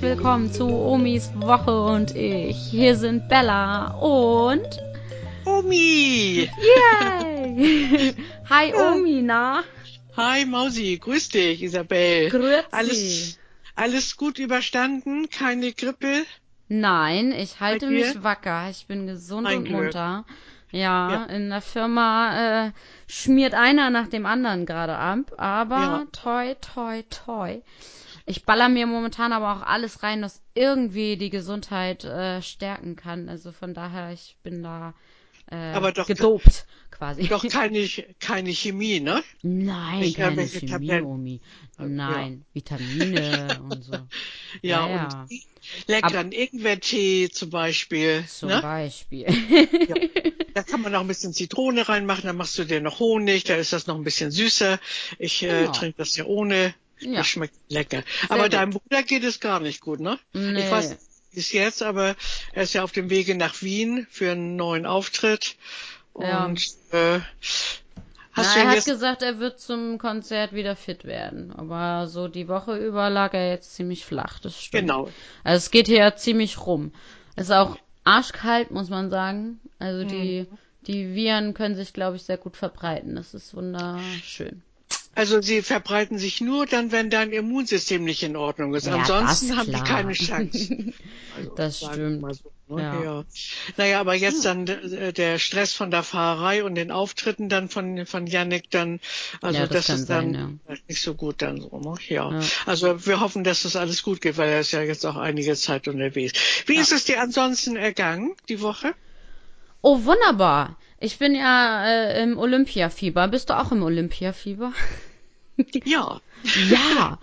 Herzlich willkommen zu Omis Woche und ich. Hier sind Bella und Omi! Yay! Hi Omi, na? Hi Mausi, grüß dich, Isabel. Grüezi. Alles, alles gut überstanden? Keine Grippe? Nein, ich halte mich wacker. Ich bin gesund Ein und Glück. munter. Ja, Ja. in der Firma äh, schmiert einer nach dem anderen gerade ab, aber Ja. toi, toi, toi. Ich baller mir momentan aber auch alles rein, was irgendwie die Gesundheit äh, stärken kann. Also von daher, ich bin da äh, Aber doch- gedopt quasi. Doch keine, keine Chemie, ne? Nein, Nicht keine Chemie. Omi. Ja. Nein, Vitamine und so. Ja, Ja, ja. und leckeren Ingwertee zum Beispiel. Zum ne? Beispiel. Da kann man noch ein bisschen Zitrone reinmachen, dann machst du dir noch Honig, da ist das noch ein bisschen süßer. Ich äh, Genau. trinke das ja ohne. Ja. Das schmeckt lecker. Aber gut. deinem Bruder geht es gar nicht gut, ne? Nee. Ich weiß es jetzt, aber er ist ja auf dem Wege nach Wien für einen neuen Auftritt. Ja. Und äh, hast Na, er hat gesagt, er wird zum Konzert wieder fit werden. Aber so die Woche über lag er jetzt ziemlich flach, das stimmt. genau. Also es geht hier ziemlich rum. Es ist auch arschkalt, muss man sagen. Also die, Mhm. die Viren können sich, glaube ich, sehr gut verbreiten. Das ist wunderschön. Also sie verbreiten sich nur dann, wenn dein Immunsystem nicht in Ordnung ist. Ja, Ansonsten haben die keine Chance. Also, Das stimmt. mal so, ne? Ja. ja. Naja, aber jetzt dann äh, der Stress von der Fahrerei und den Auftritten dann von von Yannick dann, also Ja, das das, ist dann sein, nicht so gut dann so, ne? Ja. Ja. Also wir hoffen, dass das alles gut geht, weil er ist ja jetzt auch einige Zeit unterwegs. Wie ist es dir ansonsten ergangen die Woche? Oh, wunderbar. Ich bin ja äh, im Olympiafieber. Bist du auch im Olympiafieber? Ja. Ja.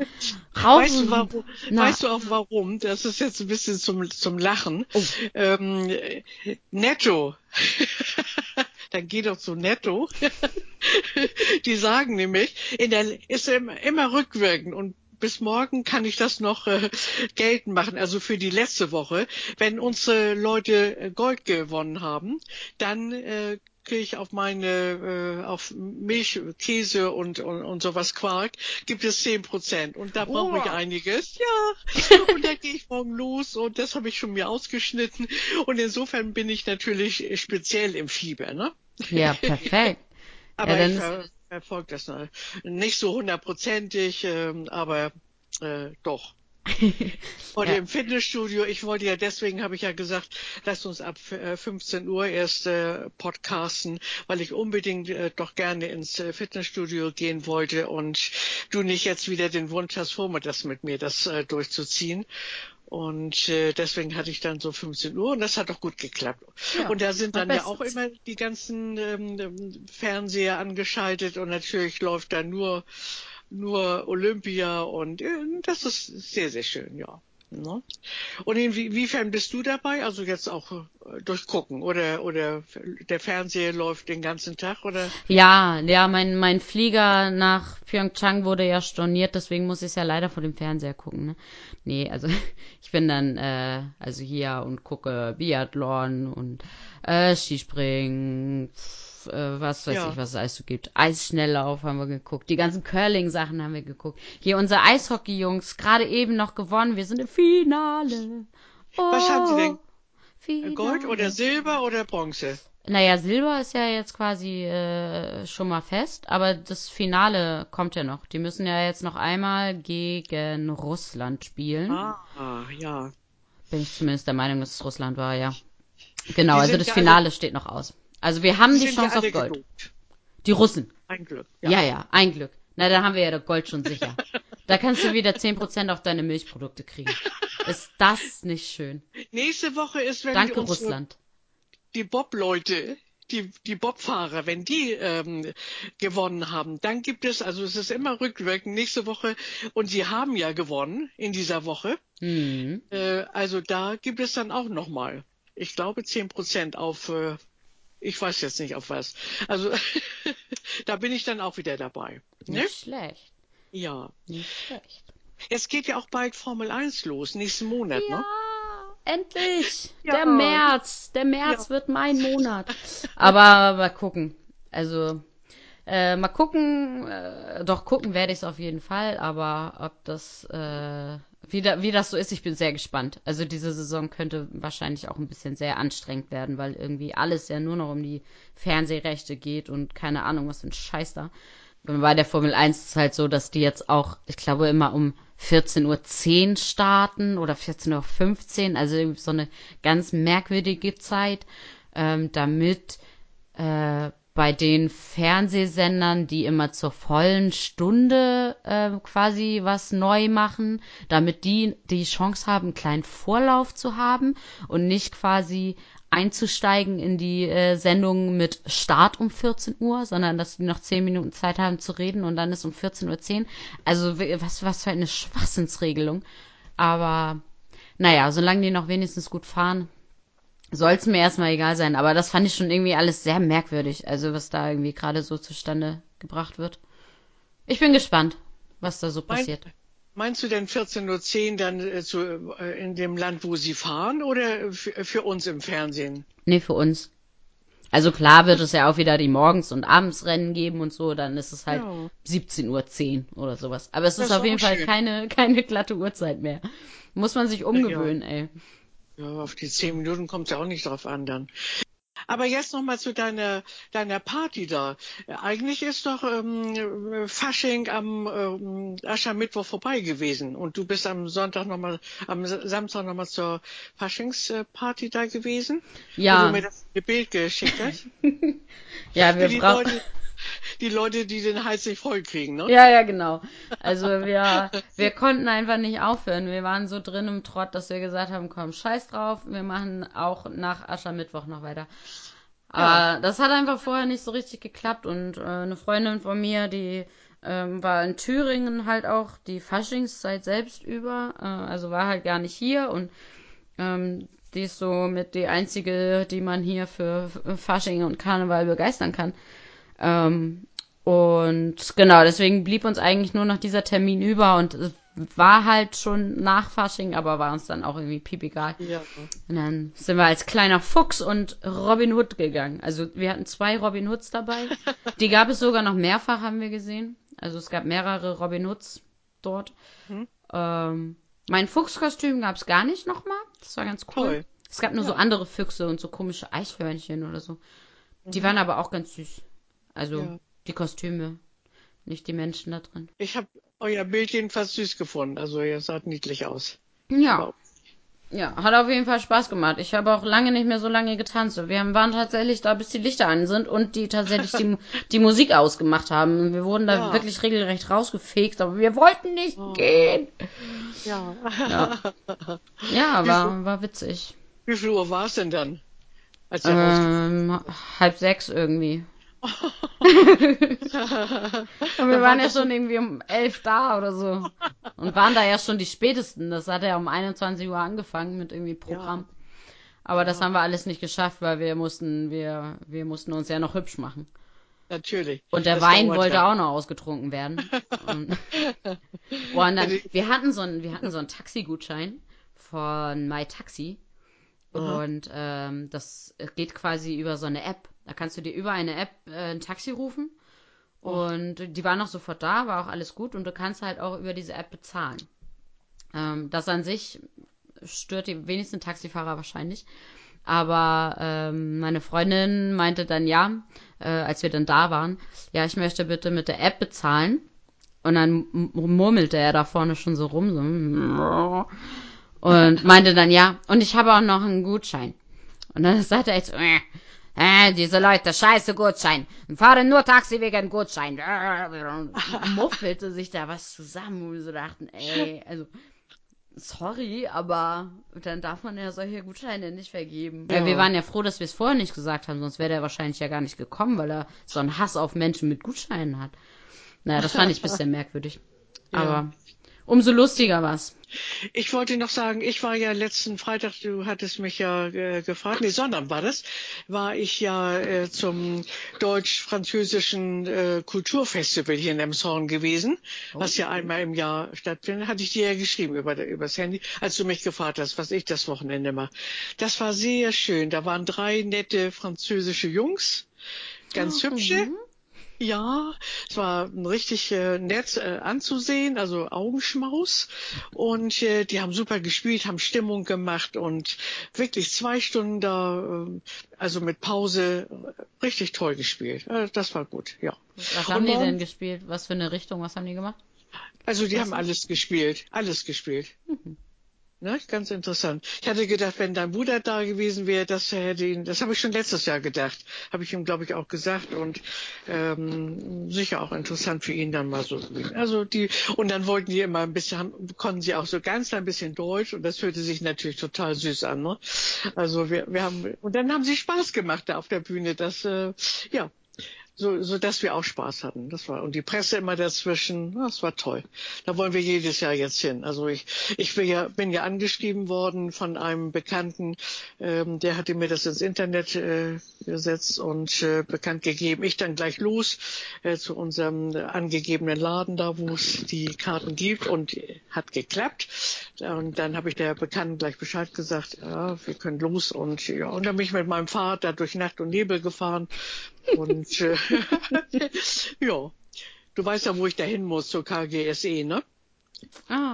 Rauf Weißt du, warum, weißt du auch warum? Das ist jetzt ein bisschen zum, zum Lachen. Oh. Ähm, netto. Dann geh doch zu Netto. Die sagen nämlich, in der, ist immer, immer rückwirkend und bis morgen kann ich das noch äh, geltend machen, also für die letzte Woche. Wenn unsere Leute äh, Gold gewonnen haben, dann äh, ich auf meine, äh, auf Milch, Käse und, und, und sowas Quark, gibt es 10 Prozent. Und da brauche ich einiges. Ja, und da gehe ich morgen los und das habe ich schon mir ausgeschnitten. Und insofern bin ich natürlich speziell im Fieber, ne? Ja, perfekt. Aber dann ich ver verfolge das ne? nicht so hundertprozentig, ähm, aber äh, doch. Und Ja. im Fitnessstudio, ich wollte ja, deswegen habe ich ja gesagt, lasst uns ab äh, 15 Uhr erst äh, podcasten, weil ich unbedingt äh, doch gerne ins äh, Fitnessstudio gehen wollte und du nicht jetzt wieder den Wunsch hast, vormittags mit mir das äh, durchzuziehen. Und äh, deswegen hatte ich dann so 15 Uhr und das hat auch gut geklappt. Ja, und da sind dann ja auch immer die ganzen ähm, Fernseher angeschaltet und natürlich läuft da nur nur Olympia und äh, das ist sehr, sehr schön, ja. Ne? Und inwiefern bist du dabei? Also jetzt auch äh, durchgucken oder oder der Fernseher läuft den ganzen Tag oder? Ja, ja, mein, mein Flieger nach Pyeongchang wurde ja storniert, deswegen muss ich es ja leider vor dem Fernseher gucken. Ne? Nee, also ich bin dann äh, also hier und gucke Biathlon und äh, Skispringen, äh, was weiß Ja. ich, was es alles so gibt. Eisschnelllauf haben wir geguckt, die ganzen Curling-Sachen haben wir geguckt. Hier unsere Eishockey-Jungs, gerade eben noch gewonnen, wir sind im Finale. Oh, Was haben sie denn? Finale. Gold oder Silber oder Bronze? Naja, Silber ist ja jetzt quasi äh, schon mal fest, aber das Finale kommt ja noch. Die müssen ja jetzt noch einmal gegen Russland spielen. Ah, ja. Bin ich zumindest der Meinung, dass es Russland war, ja. Genau, also das Finale steht noch aus. Also wir haben Die die ja Chance alle auf Gold. gelobt. Die Russen. Ein Glück. Ja. ja, ein Glück. Na, dann haben wir ja das Gold schon sicher. da kannst du wieder 10% auf deine Milchprodukte kriegen. Ist das nicht schön? Nächste Woche ist, wenn Danke, die unsere Russland. die Bob-Leute, die, die Bob-Fahrer, wenn die ähm, gewonnen haben, dann gibt es, also es ist immer rückwirkend nächste Woche und sie haben ja gewonnen in dieser Woche. Hm. Äh, also da gibt es dann auch nochmal, ich glaube, 10 Prozent auf, äh, ich weiß jetzt nicht auf was. Also da bin ich dann auch wieder dabei. Ne? Nicht schlecht. Ja. Nicht schlecht. Es geht ja auch bald Formel 1 los, nächsten Monat, ne? Ja, endlich. Ja. Der März. Der März Ja. wird mein Monat. Aber mal gucken. Also, Äh, mal gucken, äh, doch gucken werde ich es auf jeden Fall, aber ob das, äh, wie, da, wie das so ist, ich bin sehr gespannt. Also diese Saison könnte wahrscheinlich auch ein bisschen sehr anstrengend werden, weil irgendwie alles ja nur noch um die Fernsehrechte geht und keine Ahnung, was für ein Scheiß da. Bei der Formel 1 ist es halt so, dass die jetzt auch, ich glaube, immer um 14.10 Uhr starten oder 14.15 Uhr, also so eine ganz merkwürdige Zeit, ähm, damit äh, bei den Fernsehsendern, die immer zur vollen Stunde äh, quasi was neu machen, damit die die Chance haben, einen kleinen Vorlauf zu haben und nicht quasi einzusteigen in die äh, Sendung mit Start um 14 Uhr, sondern dass die noch 10 Minuten Zeit haben zu reden und dann ist um 14.10 Uhr. Also was, was für eine Schwachsinnsregelung. Aber naja, solange die noch wenigstens gut fahren, soll es mir erstmal egal sein. Aber das fand ich schon irgendwie alles sehr merkwürdig, also was da irgendwie gerade so zustande gebracht wird. Ich bin gespannt, was da so passiert. Mein, Meinst du denn 14.10 Uhr dann äh, zu, äh, in dem Land, wo sie fahren oder für uns im Fernsehen? Nee, für uns. Also klar wird es ja auch wieder die Morgens- und Abendsrennen geben und so, dann ist es halt ja. 17.10 Uhr oder sowas. Aber es das ist auf jeden Fall keine, keine glatte Uhrzeit mehr. Muss man sich umgewöhnen, ja. ey. Ja, auf die 10 Minuten kommt es ja auch nicht drauf an dann. Aber jetzt noch mal zu deiner, deiner Party da. Eigentlich ist doch ähm, Fasching am ähm, Aschermittwoch vorbei gewesen und du bist am Sonntag noch mal, am Samstag noch mal zur Faschingsparty da gewesen. Ja. Wo du mir das Bild geschickt hast. ja, wir brauchen die Leute, die den Hals nicht voll kriegen, ne? Ja, ja, genau. Also wir, wir konnten einfach nicht aufhören. Wir waren so drin im Trott, dass wir gesagt haben, komm, scheiß drauf, wir machen auch nach Aschermittwoch noch weiter. Aber ja. das hat einfach vorher nicht so richtig geklappt und äh, eine Freundin von mir, die ähm, war in Thüringen halt auch die Faschingszeit selbst über, äh, also war halt gar nicht hier und ähm, die ist so mit die einzige, die man hier für Fasching und Karneval begeistern kann. Ähm, und genau, deswegen blieb uns eigentlich nur noch dieser Termin über und es war halt schon nach Fasching, aber war uns dann auch irgendwie piepegal. Ja. Und dann sind wir als kleiner Fuchs und Robin Hood gegangen. Also wir hatten zwei Robin Hoods dabei. Die gab es sogar noch mehrfach, haben wir gesehen. Also es gab mehrere Robin Hoods dort. Mhm. Ähm, mein Fuchskostüm gab es gar nicht nochmal. Das war ganz cool. Toll. Es gab nur ja. so andere Füchse und so komische Eichhörnchen oder so. Die mhm. waren aber auch ganz süß. Also ja. die Kostüme, nicht die Menschen da drin. Ich habe euer Bild jedenfalls süß gefunden. Also ihr sah niedlich aus. Ja. Wow. Ja, hat auf jeden Fall Spaß gemacht. Ich habe auch lange nicht mehr so lange getanzt. Wir waren tatsächlich da, bis die Lichter an sind und die tatsächlich die, die Musik ausgemacht haben. Wir wurden da ja. wirklich regelrecht rausgefegt, aber wir wollten nicht oh. gehen. Ja. Ja, ja war, war witzig. Wie viel Uhr war es denn dann? Als ähm, halb sechs irgendwie. Und wir waren ja schon irgendwie um elf da oder so. Und waren da ja schon die spätesten. Das hat ja um 21 Uhr angefangen mit irgendwie Programm. Ja. Aber das ja. haben wir alles nicht geschafft, weil wir mussten, wir, wir mussten uns ja noch hübsch machen. Natürlich. Und der Wein wollte ja. auch noch ausgetrunken werden. und, und dann, wir hatten so einen, wir hatten so einen Taxigutschein von MyTaxi. Und ähm, das geht quasi über so eine App. Da kannst du dir über eine App äh, ein Taxi rufen. Und die waren auch sofort da, war auch alles gut. Und du kannst halt auch über diese App bezahlen. Ähm, das an sich stört die wenigsten Taxifahrer wahrscheinlich. Aber ähm, meine Freundin meinte dann ja, äh, als wir dann da waren, ja, ich möchte bitte mit der App bezahlen. Und dann murmelte er da vorne schon so rum, so und meinte dann ja, und ich habe auch noch einen Gutschein. Und dann sagte er jetzt, äh, äh, diese Leute, scheiße Gutschein. Fahren nur Taxi wegen Gutschein. Muffelte sich da was zusammen, wo wir so dachten, ey, also, sorry, aber dann darf man ja solche Gutscheine nicht vergeben. Ja. wir waren ja froh, dass wir es vorher nicht gesagt haben, sonst wäre der wahrscheinlich ja gar nicht gekommen, weil er so einen Hass auf Menschen mit Gutscheinen hat. Naja, das fand ich ein bisschen merkwürdig. Ja. Aber umso lustiger war's. Ich wollte noch sagen, ich war ja letzten Freitag, du hattest mich ja äh, gefragt, nee, Sonntag war das, war ich ja äh, zum deutsch-französischen äh, Kulturfestival hier in Emshorn gewesen, oh, was ja einmal im Jahr stattfindet. Hatte ich dir ja geschrieben über übers Handy, als du mich gefragt hast, was ich das Wochenende mache. Das war sehr schön. Da waren drei nette französische Jungs, ganz oh, hübsche. Mhm. Ja, es war richtig äh, nett äh, anzusehen, also Augenschmaus. Und äh, die haben super gespielt, haben Stimmung gemacht und wirklich zwei Stunden da, äh, also mit Pause, äh, richtig toll gespielt. Äh, das war gut, ja. Was haben Und die morgen- denn gespielt? Was für eine Richtung? Was haben die gemacht? Also die haben alles gespielt, alles gespielt. Ne, ganz interessant. Ich hatte gedacht, wenn dein Bruder da gewesen wäre, das hätte ihn, das habe ich schon letztes Jahr gedacht, habe ich ihm glaube ich auch gesagt und ähm, sicher auch interessant für ihn dann mal so. Also die und dann wollten die immer ein bisschen, haben, konnten sie auch so ganz ein bisschen Deutsch und das hörte sich natürlich total süß an. Ne? Also wir, wir haben und dann haben sie Spaß gemacht da auf der Bühne. Das äh, ja so, so dass wir auch Spaß hatten. Das war und die Presse immer dazwischen. Das war toll. Da wollen wir jedes Jahr jetzt hin. Also ich, ich bin ja, bin ja angeschrieben worden von einem Bekannten, ähm, der hatte mir das ins Internet äh, gesetzt und äh, bekannt gegeben. Ich dann gleich los äh, zu unserem angegebenen Laden da, wo es die Karten gibt und hat geklappt. Und dann habe ich der Bekannten gleich Bescheid gesagt, ja, wir können los und ja, und dann bin ich mit meinem Fahrrad da durch Nacht und Nebel gefahren und äh, ja, du weißt ja, wo ich da hin muss zur KGSE, ne?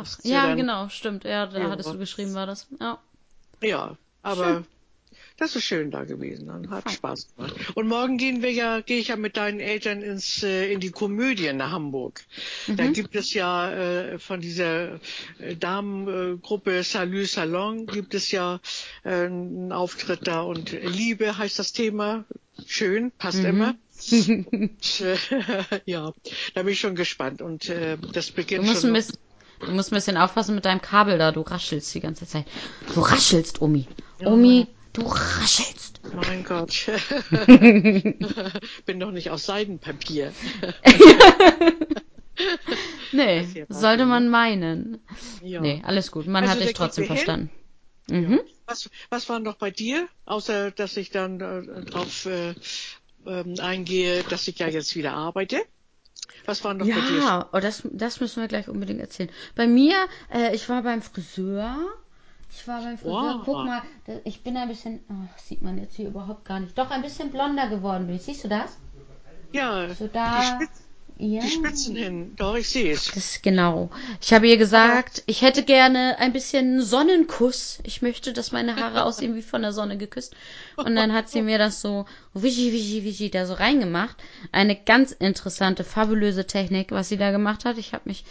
Ist ja ja, dann- genau, stimmt. Ja, da Ja. hattest du geschrieben, war das. Ja. Ja, aber das ist schön da gewesen. Dann hat Spaß gemacht. Und morgen gehen wir ja, gehe ich ja mit deinen Eltern ins äh, in die Komödie nach Hamburg. Da gibt es ja äh, von dieser äh, Damengruppe Salut Salon gibt es ja äh, einen Auftritt da und Liebe heißt das Thema. Schön, passt immer. Und, äh, ja, da bin ich schon gespannt. Und äh, das Du beginnt musst, schon. ein bisschen, du musst ein bisschen aufpassen mit deinem Kabel da. Du raschelst die ganze Zeit. Du raschelst, Omi. Omi, du raschelst. Mein Gott. Bin doch nicht aus Seidenpapier. Nee, sollte man meinen. Ja. Nee, alles gut. Man Also, hat dich trotzdem verstanden. Mhm. Was, was war noch bei dir? Außer, dass ich dann äh, drauf äh, ähm, eingehe, dass ich ja jetzt wieder arbeite. Was war noch bei dir? Ja, oh, das, das müssen wir gleich unbedingt erzählen. Bei mir, äh, ich war beim Friseur. Ich war beim Friseur. Wow. Guck mal, ich bin ein bisschen, oh, sieht man jetzt hier überhaupt gar nicht. Doch ein bisschen blonder geworden bin ich. Siehst du das? Ja, So die, da. Spitz, ja. die Spitzen hin. Doch, ich sehe es. Das genau. Ich habe ihr gesagt, ich hätte gerne ein bisschen Sonnenkuss. Ich möchte, dass meine Haare aussehen wie von der Sonne geküsst. Und dann hat sie mir das so wischi, wischi, wischi da so reingemacht. Eine ganz interessante, fabulöse Technik, was sie da gemacht hat. Ich habe mich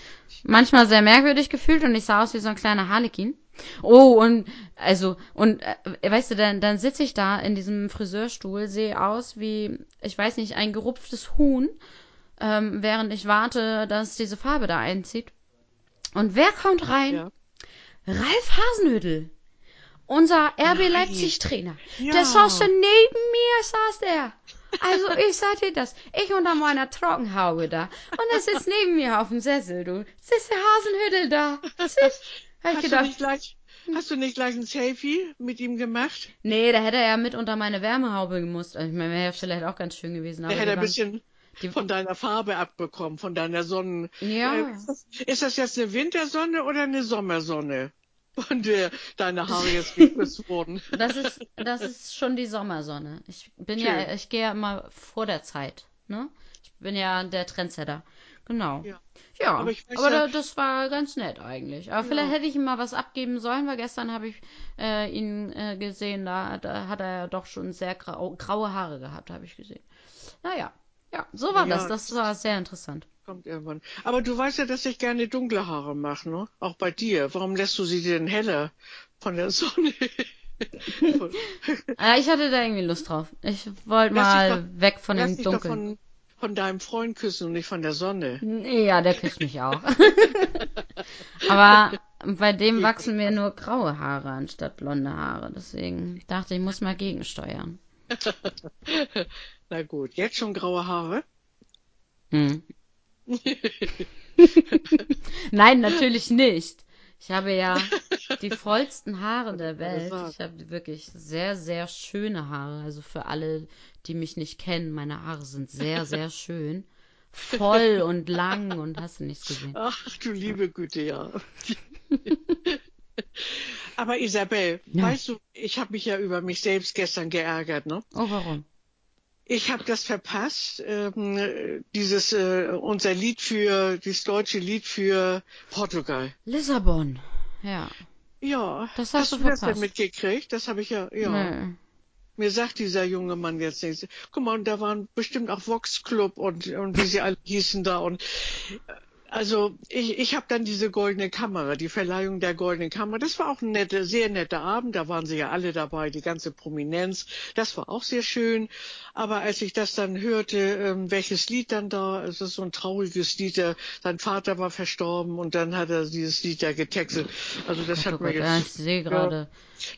manchmal sehr merkwürdig gefühlt und ich sah aus wie so ein kleiner Harlekin. Oh, und also, und äh, weißt du, dann, dann sitze ich da in diesem Friseurstuhl, sehe aus wie, ich weiß nicht, ein gerupftes Huhn ähm, während ich warte, dass diese Farbe da einzieht. Und wer kommt rein? Ja. Ralf Hasenhüttel. Unser RB Nein. Leipzig Trainer. Ja. Der saß da neben mir, saß der. Also ich sag dir das. Ich unter meiner Trockenhaube da. Und er sitzt neben mir auf dem Sessel, du. Sitzt der Hasenhüttel da. Siehst? Hast du, gedacht, nicht gleich, hast du nicht gleich ein Selfie mit ihm gemacht? nee, da hätte er ja mit unter meine Wärmehaube gemusst. Also, ich meine, wäre vielleicht auch ganz schön gewesen. Aber Der hätte die ein bisschen die- von deiner Farbe abbekommen, von deiner Sonnen. Ja. Äh, ist, das, jetzt eine Wintersonne oder eine Sommersonne? Von der deine Haare jetzt geküsst wurden. Das ist, das ist schon die Sommersonne. Ich bin Schön. ja, ich gehe ja immer vor der Zeit, ne? Ich bin ja der Trendsetter. Genau. Ja. Ja, Aber aber, ja- da, das war ganz nett eigentlich. Aber vielleicht hätte ich ihm mal was abgeben sollen, weil gestern habe ich äh, ihn äh, gesehen, da, da hat er ja doch schon sehr grau, graue Haare gehabt, habe ich gesehen. Naja, ja, so war Ja, das. Das war sehr interessant. Kommt irgendwann. Aber du weißt ja, dass ich gerne dunkle Haare mache, ne? Auch bei dir. Warum lässt du sie denn heller von der Sonne? Äh, ich hatte da irgendwie Lust drauf. Ich wollte mal weg von dem Dunkeln. Von, deinem Freund küssen und nicht von der Sonne. Ja, der küsst mich auch. Aber bei dem wachsen mir nur graue Haare anstatt blonde Haare. Deswegen dachte ich, muss mal gegensteuern. Na gut, jetzt schon graue Haare? Hm. Nein, natürlich nicht. Ich habe ja die vollsten Haare der Welt. Ich habe wirklich sehr, sehr schöne Haare. Also für alle, die mich nicht kennen, meine Haare sind sehr, sehr schön. Voll und lang und hast du nichts gesehen. Ach du liebe Güte, ja. Aber Isabel, Ja. weißt du, ich habe mich ja über mich selbst gestern geärgert, ne? Oh, warum? Ich habe das verpasst, ähm, dieses äh, unser Lied für das deutsche Lied für Portugal. Lissabon, ja. Ja, Das hast du du das verpasst. denn mitgekriegt? Das habe ich ja, ja. Nee. Mir sagt dieser junge Mann jetzt nichts. Guck mal, und da waren bestimmt auch Vox Club und, und wie sie alle hießen da und also ich, ich habe dann diese goldene Kamera, die Verleihung der goldenen Kamera. Das war auch ein nette, sehr netter Abend. Da waren sie ja alle dabei, die ganze Prominenz. Das war auch sehr schön. Aber als ich das dann hörte, ähm, welches Lied dann da, es ist so ein trauriges Lied. Der, sein Vater war verstorben und dann hat er dieses Lied da getextet. Also das Oh hat mir Gott, ja, ich jetzt sehe gerade.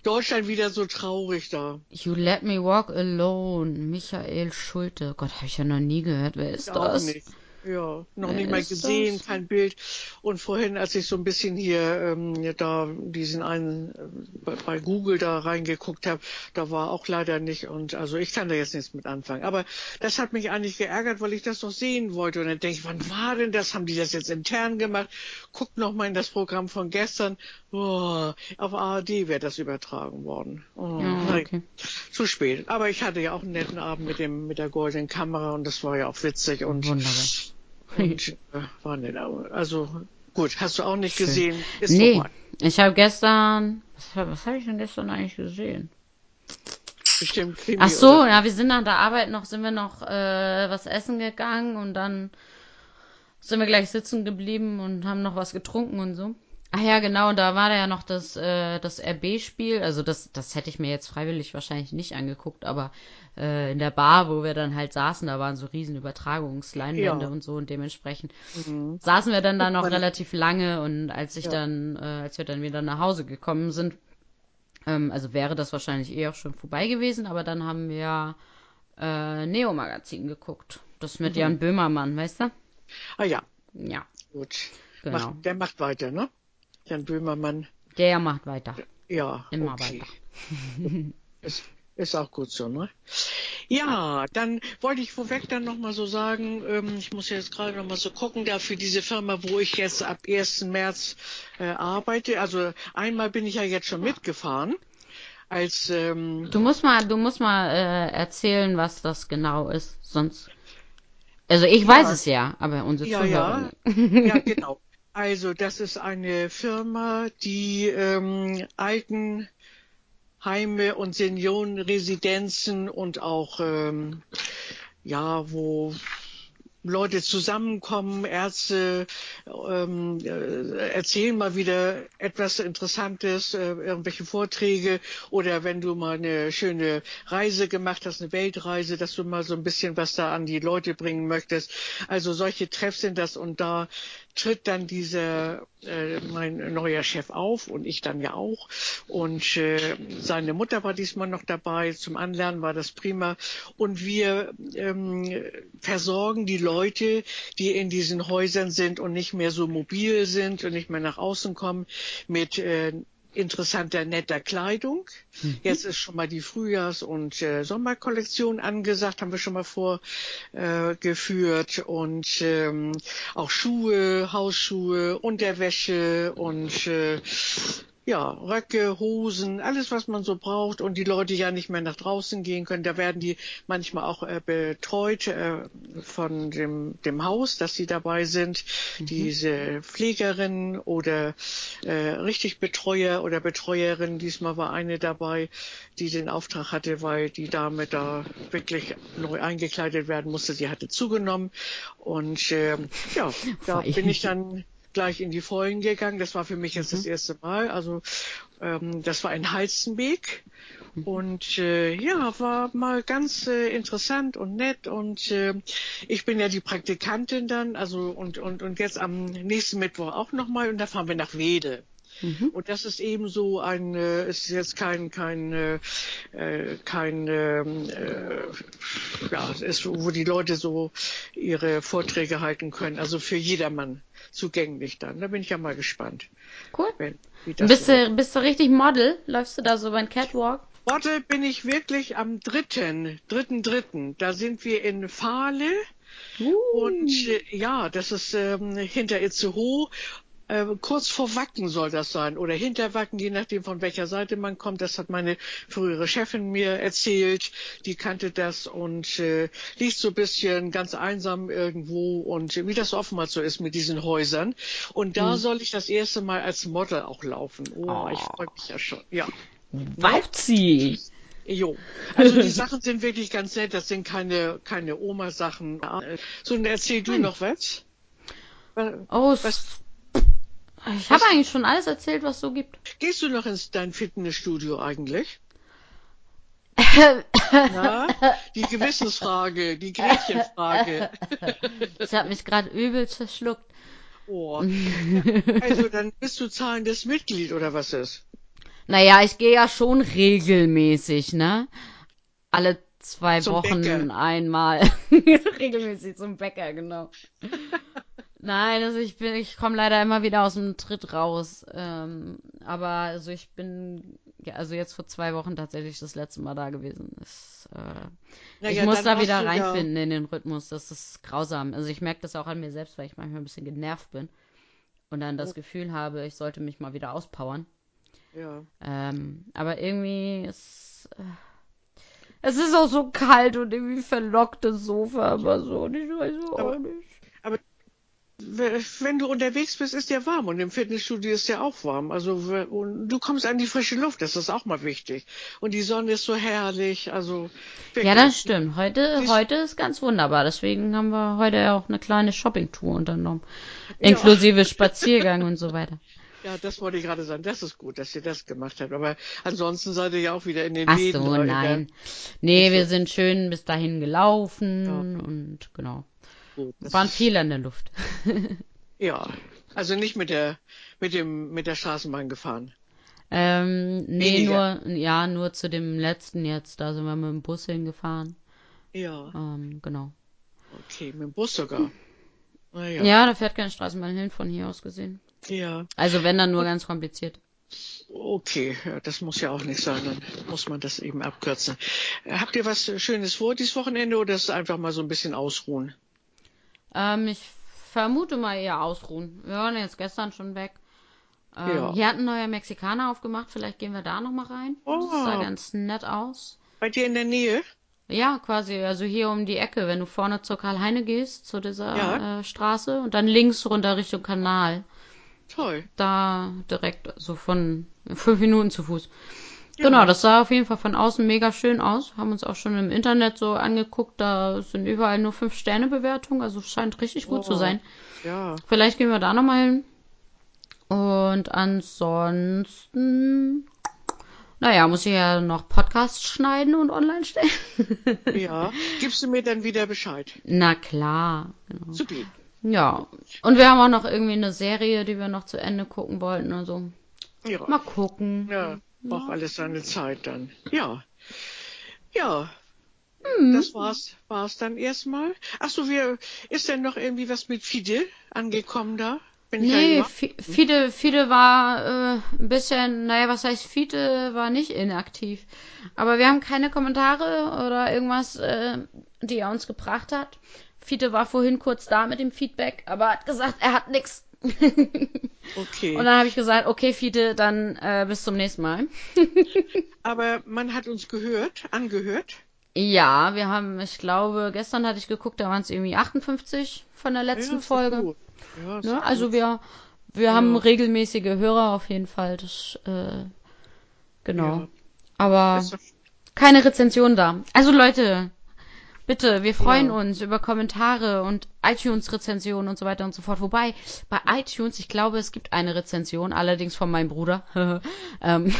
Deutschland wieder so traurig da. You Let Me Walk Alone, Michael Schulte. Gott, habe ich ja noch nie gehört. Wer ist Auch das? nicht. Ja, noch Wer nicht mal gesehen, das? kein Bild. Und vorhin, als ich so ein bisschen hier ähm, da diesen einen äh, bei, Google da reingeguckt habe, da war auch leider nicht. Und also ich kann da jetzt nichts mit anfangen. Aber das hat mich eigentlich geärgert, weil ich das noch sehen wollte. Und dann denke ich, wann war denn das? Haben die das jetzt intern gemacht? Guck noch mal in das Programm von gestern. Oh, auf ARD wäre das übertragen worden. Oh, Ja, nein, okay. zu spät. Aber ich hatte ja auch einen netten Abend mit dem mit der goldenen Kamera und das war ja auch witzig und Wunderbar. Und äh, war nett. Also gut, hast du auch nicht Schön. gesehen? Ist Nee, vorbei. ich habe gestern. Was, hab- was habe ich denn gestern eigentlich gesehen? Bestimmt Krimi Ach so, oder- ja, wir sind nach der Arbeit noch, sind wir noch äh, was essen gegangen und dann sind wir gleich sitzen geblieben und haben noch was getrunken und so. Ach ja, genau, da war da ja noch das, äh, das RB-Spiel. Also das, das hätte ich mir jetzt freiwillig wahrscheinlich nicht angeguckt, aber äh, in der Bar, wo wir dann halt saßen, da waren so riesen Übertragungsleinwände Ja. und so und dementsprechend Mhm. saßen wir dann da noch relativ lange und als ich Ja. dann, äh, als wir dann wieder nach Hause gekommen sind, ähm, also wäre das wahrscheinlich eh auch schon vorbei gewesen, aber dann haben wir äh, Neo-Magazin geguckt. Das Mhm. mit Jan Böhmermann, weißt du? Ah ja, Ja, gut. genau. Macht, der macht weiter, ne? Jan Böhmermann. Der macht weiter. Ja, Immer okay. weiter. ist auch gut so, ne? Ja, dann wollte ich vorweg dann nochmal so sagen, ähm, ich muss jetzt gerade nochmal so gucken, da für diese Firma, wo ich jetzt ab 1. März äh, arbeite. Also einmal bin ich ja jetzt schon mitgefahren. Als ähm, Du musst mal, du musst mal äh, erzählen, was das genau ist, sonst. Also ich weiß es ja, aber unsere Ja, Zuhörer. ja. Ja, genau. Also das ist eine Firma, die ähm, Altenheime und Seniorenresidenzen und auch ähm, ja, wo Leute zusammenkommen, Ärzte ähm, äh, erzählen mal wieder etwas Interessantes, äh, irgendwelche Vorträge oder wenn du mal eine schöne Reise gemacht hast, eine Weltreise, dass du mal so ein bisschen was da an die Leute bringen möchtest. Also solche Treffs sind das und da tritt dann dieser äh, mein neuer Chef auf und ich dann ja auch. Und äh, seine Mutter war diesmal noch dabei. Zum Anlernen war das prima. Und wir ähm, versorgen die Leute die in diesen Häusern sind und nicht mehr so mobil sind und nicht mehr nach außen kommen mit äh, interessanter, netter Kleidung. Jetzt ist schon mal die Frühjahrs- und äh, Sommerkollektion angesagt, haben wir schon mal vorgeführt. und ähm, auch Schuhe, Hausschuhe, Unterwäsche und äh, ja, Röcke, Hosen, alles, was man so braucht und die Leute ja nicht mehr nach draußen gehen können. Da werden die manchmal auch äh, betreut äh, von dem, dem Haus, dass sie dabei sind. Diese Pflegerin oder äh, richtig Betreuer oder Betreuerin. Diesmal war eine dabei, die den Auftrag hatte, weil die Dame da wirklich neu eingekleidet werden musste. Sie hatte zugenommen und ähm, ja, da bin ich dann gleich in die Vollen gegangen. Das war für mich jetzt das erste Mal. Also ähm, das war in Heizenbeek. Und äh, ja, war mal ganz äh, interessant und nett. Und äh, ich bin ja die Praktikantin dann, also und, und, und jetzt am nächsten Mittwoch auch nochmal und da fahren wir nach Wede. Und das ist eben so ein, äh, ist jetzt kein, kein, äh, äh, kein, ähm, äh, ja, ist, wo die Leute so ihre Vorträge halten können. Also für jedermann zugänglich dann. Da bin ich ja mal gespannt. Cool. Wenn, Bist du, bist du richtig Model? Läufst du da so beim Catwalk? Warte, bin ich wirklich am dritten, dritten, dritten. Da sind wir in Fahle. Und äh, ja, das ist ähm, hinter Itzehoe. Äh, kurz vor Wacken soll das sein oder hinter Wacken, je nachdem von welcher Seite man kommt. Das hat meine frühere Chefin mir erzählt. Die kannte das und äh, liegt so ein bisschen ganz einsam irgendwo und wie das oftmals so ist mit diesen Häusern. Und da Hm. soll ich das erste Mal als Model auch laufen. Oh, Oh. ich freue mich ja schon. Ja. Wauzi! Jo. Also die Sachen sind wirklich ganz nett. Das sind keine, keine Oma-Sachen. So, und erzähl du noch was? Oh, Was- ich habe eigentlich schon alles erzählt, was es so gibt. Gehst du noch ins dein Fitnessstudio eigentlich? Ja? Die Gewissensfrage, die Gretchenfrage. Das hat mich gerade übel zerschluckt. Oh. Also dann bist du zahlendes Mitglied oder was ist? Naja, ich gehe ja schon regelmäßig, ne? Alle zwei Zum Wochen Bäcker. einmal. regelmäßig zum Bäcker, genau. Nein, also ich bin, ich komme leider immer wieder aus dem Tritt raus. Ähm, aber also ich bin, ja, also jetzt vor zwei Wochen tatsächlich das letzte Mal da gewesen. Das, äh, ich muss dann da wieder du ja- reinfinden in den Rhythmus. Das ist grausam. Also ich merke das auch an mir selbst, weil ich manchmal ein bisschen genervt bin und dann das Gefühl habe, ich sollte mich mal wieder auspowern. Ja. Ähm, aber irgendwie ist. Äh, es ist auch so kalt und irgendwie verlockt das Sofa, aber so. Und ich weiß auch Aber- nicht. W- Wenn du unterwegs bist, ist ja warm und im Fitnessstudio ist ja auch warm. Also du kommst an die frische Luft, das ist auch mal wichtig. Und die Sonne ist so herrlich, also wirklich. Ja, das stimmt. Heute, Siehst- heute ist ganz wunderbar. Deswegen haben wir heute ja auch eine kleine Shoppingtour unternommen. Ja. Inklusive Spaziergang und so weiter. Ja, das wollte ich gerade sagen. Das ist gut, dass ihr das gemacht habt. Aber ansonsten seid ihr ja auch wieder in den Ach Läden. so, oder in nein. Nee, wir so. sind schön bis dahin gelaufen und genau. Gut, das Waren viel an der Luft. Ja, also nicht mit der mit dem mit der Straßenbahn gefahren. Ähm, nee, Weniger. nur, ja, nur zu dem letzten jetzt. Da sind wir mit dem Bus hingefahren. Ja, Ähm, genau. okay, mit dem Bus sogar. Naja. Ja, da fährt keine Straßenbahn hin, von hier aus gesehen. ja. Also wenn dann nur ganz kompliziert. Okay, ja, das muss ja auch nicht sein, dann muss man das eben abkürzen. Habt ihr was Schönes vor dieses Wochenende oder ist es einfach mal so ein bisschen ausruhen? Ähm, ich vermute mal eher ausruhen. Wir waren jetzt gestern schon weg. Ähm, Ja. Hier hat ein neuer Mexikaner aufgemacht. Vielleicht gehen wir da noch mal rein. Das sah Oh. ganz nett aus. Bei dir in der Nähe? Ja, quasi, also hier um die Ecke, wenn du vorne zur Karl-Heine gehst, zu dieser Ja. äh, Straße und dann links runter Richtung Kanal. Toll. Da direkt so von fünf Minuten zu Fuß. Ja. Genau, das sah auf jeden Fall von außen mega schön aus. Haben uns auch schon im Internet so angeguckt. Da sind überall nur fünf Sterne Bewertungen, also scheint richtig gut zu Oh. sein. Ja. Vielleicht gehen wir da nochmal hin. Und ansonsten, naja, muss ich ja noch Podcasts schneiden und online stellen. Ja. Gibst du mir dann wieder Bescheid? Na klar, genau. Super. Ja. Und wir haben auch noch irgendwie eine Serie, die wir noch zu Ende gucken wollten. Also Ja. mal gucken. Ja. Braucht alles seine Zeit dann. Ja. Ja. Mhm. Das war's, war's dann erstmal. Ach so, wir, ist denn noch irgendwie was mit Fide angekommen da? Bin Nee, Fide, Fide war äh, ein bisschen, naja, was heißt Fide war nicht inaktiv. Aber wir haben keine Kommentare oder irgendwas, äh, die er uns gebracht hat. Fide war vorhin kurz da mit dem Feedback, aber hat gesagt, er hat nix. okay. Und dann habe ich gesagt, okay, Fide, dann äh, bis zum nächsten Mal. Aber man hat uns gehört, angehört. Ja, wir haben, ich glaube, gestern hatte ich geguckt, da waren es irgendwie 58 von der letzten ja, Folge. gut. Ja, Ne? Also wir, wir haben Ja. regelmäßige Hörer auf jeden Fall. Das, äh, genau. Aber keine Rezension da. Also Leute, bitte, wir freuen Ja. uns über Kommentare und iTunes-Rezensionen und so weiter und so fort. Wobei, bei iTunes, ich glaube, es gibt eine Rezension, allerdings von meinem Bruder. ähm,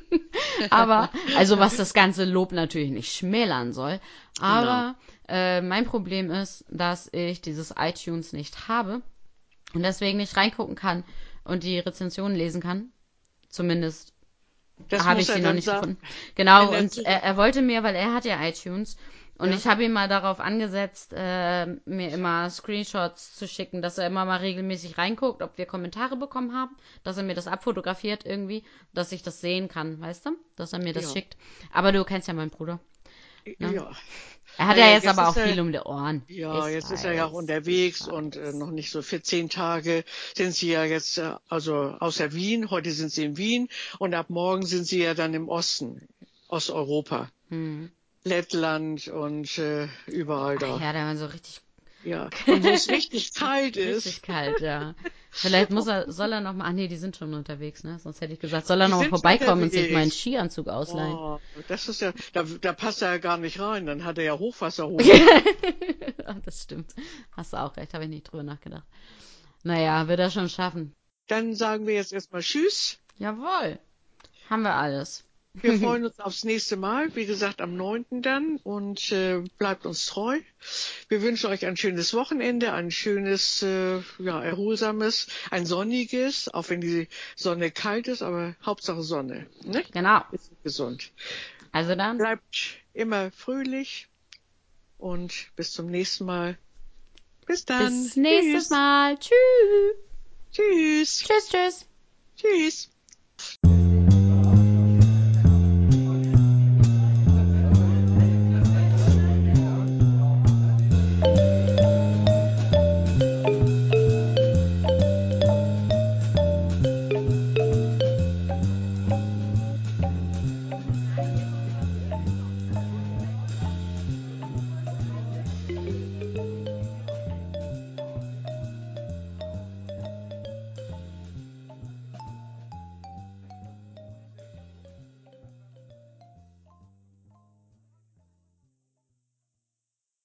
aber, also was das ganze Lob natürlich nicht schmälern soll. Aber äh, mein Problem ist, dass ich dieses iTunes nicht habe und deswegen nicht reingucken kann und die Rezensionen lesen kann. Zumindest habe ich sie noch nicht sagen. gefunden. Genau, und er, er wollte mir, weil er hat ja iTunes, und Ja. ich habe ihn mal darauf angesetzt, äh, mir immer Screenshots zu schicken, dass er immer mal regelmäßig reinguckt, ob wir Kommentare bekommen haben, dass er mir das abfotografiert irgendwie, dass ich das sehen kann, weißt du? Dass er mir das Ja. schickt. Aber du kennst ja meinen Bruder. Ne? Ja. Er hat Naja, ja jetzt jetzt aber auch er- viel um die Ohren. Ja, Ich jetzt ist er ja auch weiß, unterwegs und äh, weiß. noch nicht so für zehn Tage sind sie ja jetzt, äh, also außer Wien, heute sind sie in Wien und ab morgen sind sie ja dann im Osten, Osteuropa, Hm. Lettland und äh, überall da. Ach ja, der war so richtig, Ja. Und wo es richtig kalt ist, richtig kalt, ja. Vielleicht muss er, soll er noch mal, ah nee, die sind schon unterwegs, ne? Sonst hätte ich gesagt, soll er Die noch mal sind schon vorbeikommen und sich meinen Skianzug ausleihen. oh, das ist ja, da, da passt er ja gar nicht rein, dann hat er ja Hochwasserhose. Ach, das stimmt. Hast du auch recht, habe ich nicht drüber nachgedacht. Naja, wird er schon schaffen. Dann sagen wir jetzt erstmal Tschüss. Jawohl. Haben wir alles. Wir freuen uns aufs nächste Mal, wie gesagt, am 9. dann und äh, bleibt uns treu. Wir wünschen euch ein schönes Wochenende, ein schönes, äh, ja, erholsames, ein sonniges, auch wenn die Sonne kalt ist, aber Hauptsache Sonne. Ne? Genau. Ist gesund. Also dann, Bleibt immer fröhlich und bis zum nächsten Mal. Bis dann. bis nächstes Tschüss. Mal. Tschüss. Tschüss. Tschüss, tschüss. Tschüss.